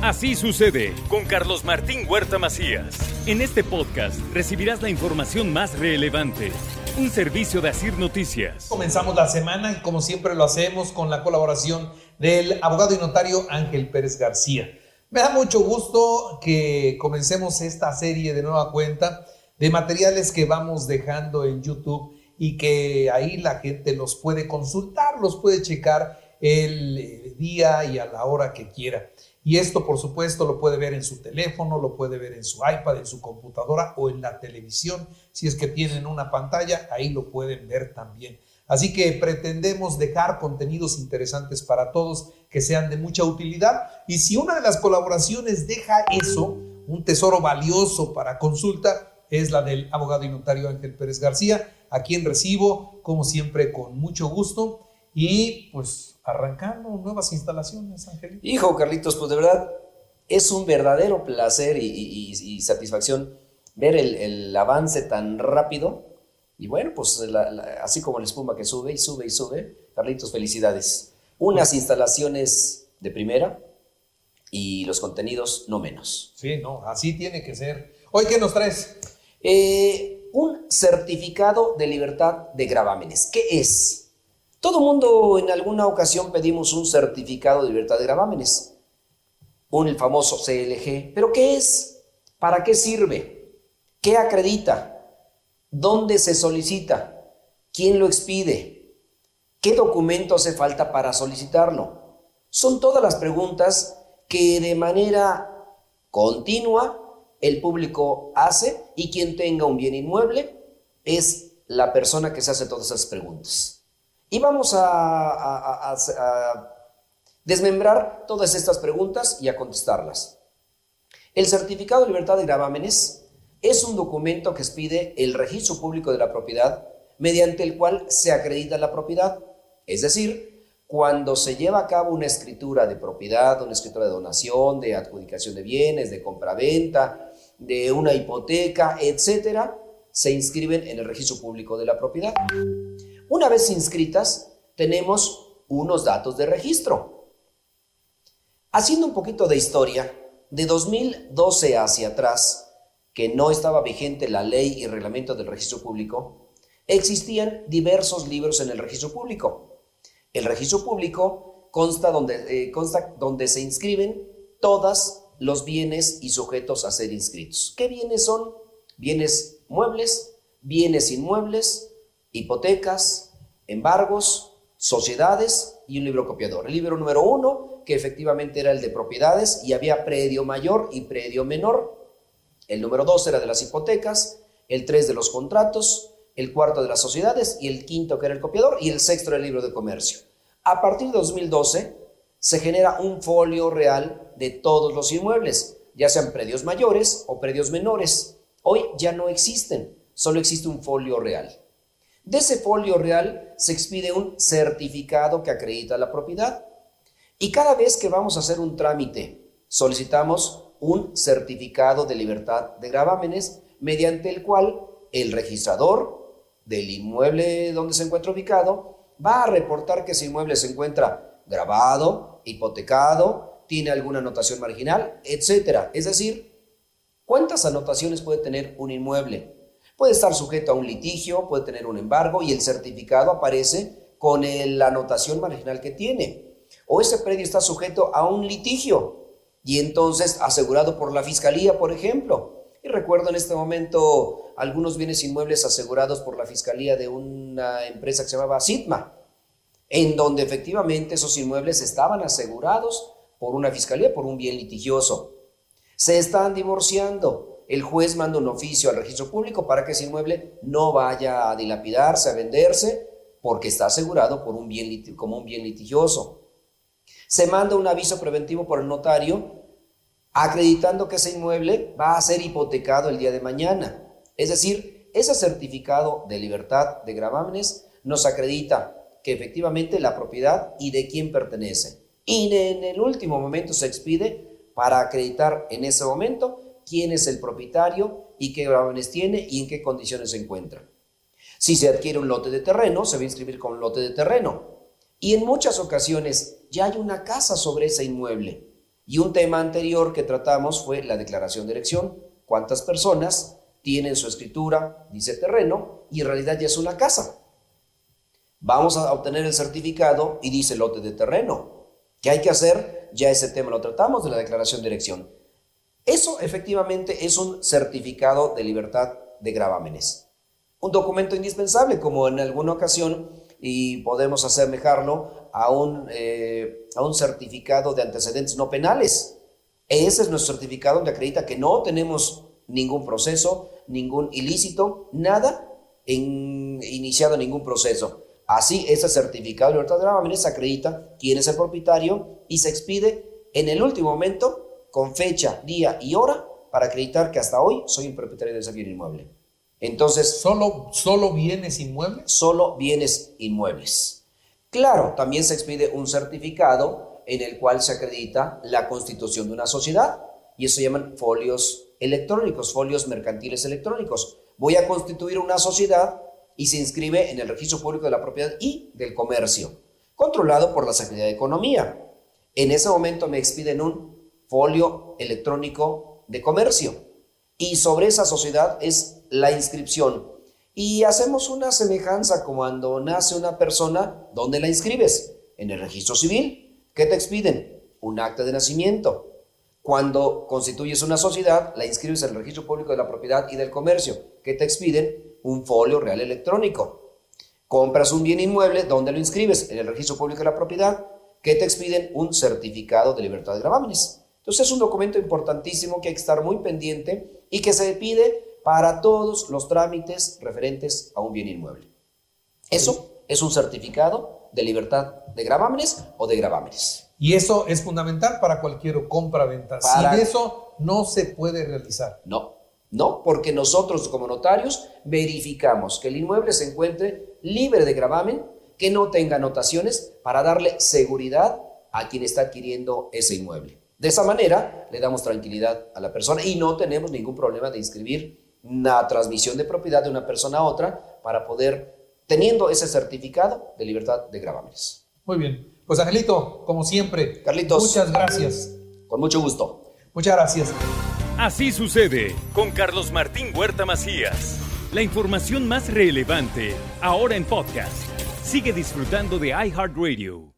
Así sucede con Carlos Martín Huerta Macías. En este podcast recibirás la información más relevante. Un servicio de Asir Noticias. Comenzamos la semana y como siempre lo hacemos con la colaboración del abogado y notario Ángel Pérez García. Me da mucho gusto que comencemos esta serie de nueva cuenta de materiales que vamos dejando en YouTube y que ahí la gente los puede consultar, los puede checar el día y a la hora que quiera. Y esto, por supuesto, lo puede ver en su teléfono, lo puede ver en su iPad, en su computadora o en la televisión. Si es que tienen una pantalla, ahí lo pueden ver también. Así que pretendemos dejar contenidos interesantes para todos que sean de mucha utilidad. Y si una de las colaboraciones deja eso, un tesoro valioso para consulta, es la del abogado y notario Ángel Pérez García, a quien recibo, como siempre, con mucho gusto. Y pues arrancando nuevas instalaciones, Ángel. Hijo, Carlitos, pues de verdad es un verdadero placer y, satisfacción ver el, avance tan rápido. Y bueno, pues así como la espuma que sube y sube y sube, Carlitos, felicidades. Unas instalaciones de primera y los contenidos no menos. Sí, no, así tiene que ser. Hoy, ¿qué nos traes? Eh, un certificado de libertad de gravámenes. ¿Qué es? Todo mundo en alguna ocasión pedimos un certificado de libertad de gravámenes, un el famoso CLG. ¿Pero qué es? ¿Para qué sirve? ¿Qué acredita? ¿Dónde se solicita? ¿Quién lo expide? ¿Qué documento hace falta para solicitarlo? Son todas las preguntas que de manera continua el público hace y quien tenga un bien inmueble es la persona que se hace todas esas preguntas. Y vamos a, desmembrar todas estas preguntas y a contestarlas. El certificado de libertad de gravámenes es un documento que expide el registro público de la propiedad mediante el cual se acredita la propiedad. Es decir, cuando se lleva a cabo una escritura de propiedad, una escritura de donación, de adjudicación de bienes, de compraventa, de una hipoteca, etcétera, se inscriben en el registro público de la propiedad. Una vez inscritas, tenemos unos datos de registro. Haciendo un poquito de historia, de 2012 hacia atrás, que no estaba vigente la ley y reglamento del registro público, existían diversos libros en el registro público. El registro público consta donde, eh, consta donde se inscriben todos los bienes y sujetos a ser inscritos. ¿Qué bienes son? Bienes muebles, bienes inmuebles, hipotecas, embargos, sociedades y un libro copiador. El libro número uno, que efectivamente era el de propiedades y había predio mayor y predio menor. El número dos era de las hipotecas, el tres de los contratos, el cuarto de las sociedades y el quinto que era el copiador y el sexto era el libro de comercio. A partir de 2012 se genera un folio real de todos los inmuebles, ya sean predios mayores o predios menores. Hoy ya no existen, solo existe un folio real. De ese folio real se expide un certificado que acredita la propiedad. Y cada vez que vamos a hacer un trámite, solicitamos un certificado de libertad de gravámenes mediante el cual el registrador del inmueble donde se encuentra ubicado va a reportar que ese inmueble se encuentra grabado, hipotecado, tiene alguna anotación marginal, etc. Es decir, ¿cuántas anotaciones puede tener un inmueble? Puede estar sujeto a un litigio, puede tener un embargo y el certificado aparece con la anotación marginal que tiene. O ese predio está sujeto a un litigio y entonces asegurado por la fiscalía, por ejemplo. Y recuerdo en este momento algunos bienes inmuebles asegurados por la fiscalía de una empresa que se llamaba Sitma, en donde efectivamente esos inmuebles estaban asegurados por una fiscalía por un bien litigioso. Se están divorciando, el juez manda un oficio al registro público para que ese inmueble no vaya a dilapidarse, a venderse, porque está asegurado por un bien, como un bien litigioso. Se manda un aviso preventivo por el notario acreditando que ese inmueble va a ser hipotecado el día de mañana. Es decir, ese certificado de libertad de gravámenes nos acredita que efectivamente la propiedad y de quién pertenece. Y en el último momento se expide para acreditar en ese momento quién es el propietario y qué gravámenes tiene y en qué condiciones se encuentra. Si se adquiere un lote de terreno, se va a inscribir con lote de terreno. Y en muchas ocasiones ya hay una casa sobre ese inmueble. Y un tema anterior que tratamos fue la declaración de elección. ¿Cuántas personas tienen su escritura, dice terreno, y en realidad ya es una casa? Vamos a obtener el certificado y dice lote de terreno. ¿Qué hay que hacer? Ya ese tema lo tratamos de la declaración de elección. Eso efectivamente es un certificado de libertad de gravámenes. Un documento indispensable, como en alguna ocasión, y podemos asemejarlo a un, eh, a un certificado de antecedentes no penales. Ese es nuestro certificado donde acredita que no tenemos ningún proceso, ningún ilícito, nada en, iniciado ningún proceso. Así, ese certificado de libertad de gravámenes acredita quién es el propietario y se expide en el último momento con fecha, día y hora para acreditar que hasta hoy soy el propietario de ese bien inmueble. Entonces, ¿Solo, ¿Solo bienes inmuebles? Solo bienes inmuebles. Claro, también se expide un certificado en el cual se acredita la constitución de una sociedad y eso se llaman folios electrónicos, folios mercantiles electrónicos. Voy a constituir una sociedad y se inscribe en el registro público de la propiedad y del comercio, controlado por la Secretaría de Economía. En ese momento me expiden un folio electrónico de comercio. Y sobre esa sociedad es la inscripción. Y hacemos una semejanza cuando nace una persona, ¿dónde la inscribes? En el registro civil. ¿Qué te expiden? Un acta de nacimiento. Cuando constituyes una sociedad, la inscribes en el registro público de la propiedad y del comercio. ¿Qué te expiden? Un folio real electrónico. Compras un bien inmueble, ¿dónde lo inscribes? En el registro público de la propiedad. ¿Qué te expiden? Un certificado de libertad de gravámenes. Entonces es un documento importantísimo que hay que estar muy pendiente y que se pide para todos los trámites referentes a un bien inmueble. Eso es un certificado de libertad de gravámenes o de gravámenes. Y eso es fundamental para cualquier compra-venta. Sin eso no se puede realizar. No, no, porque nosotros como notarios verificamos que el inmueble se encuentre libre de gravamen, que no tenga anotaciones para darle seguridad a quien está adquiriendo ese inmueble. De esa manera le damos tranquilidad a la persona y no tenemos ningún problema de inscribir una transmisión de propiedad de una persona a otra para poder, teniendo ese certificado de libertad de gravámenes. Muy bien. Pues Angelito, como siempre, Carlitos, muchas gracias. Con mucho gusto. Muchas gracias. Así sucede con Carlos Martín Huerta Macías. La información más relevante ahora en podcast. Sigue disfrutando de iHeartRadio.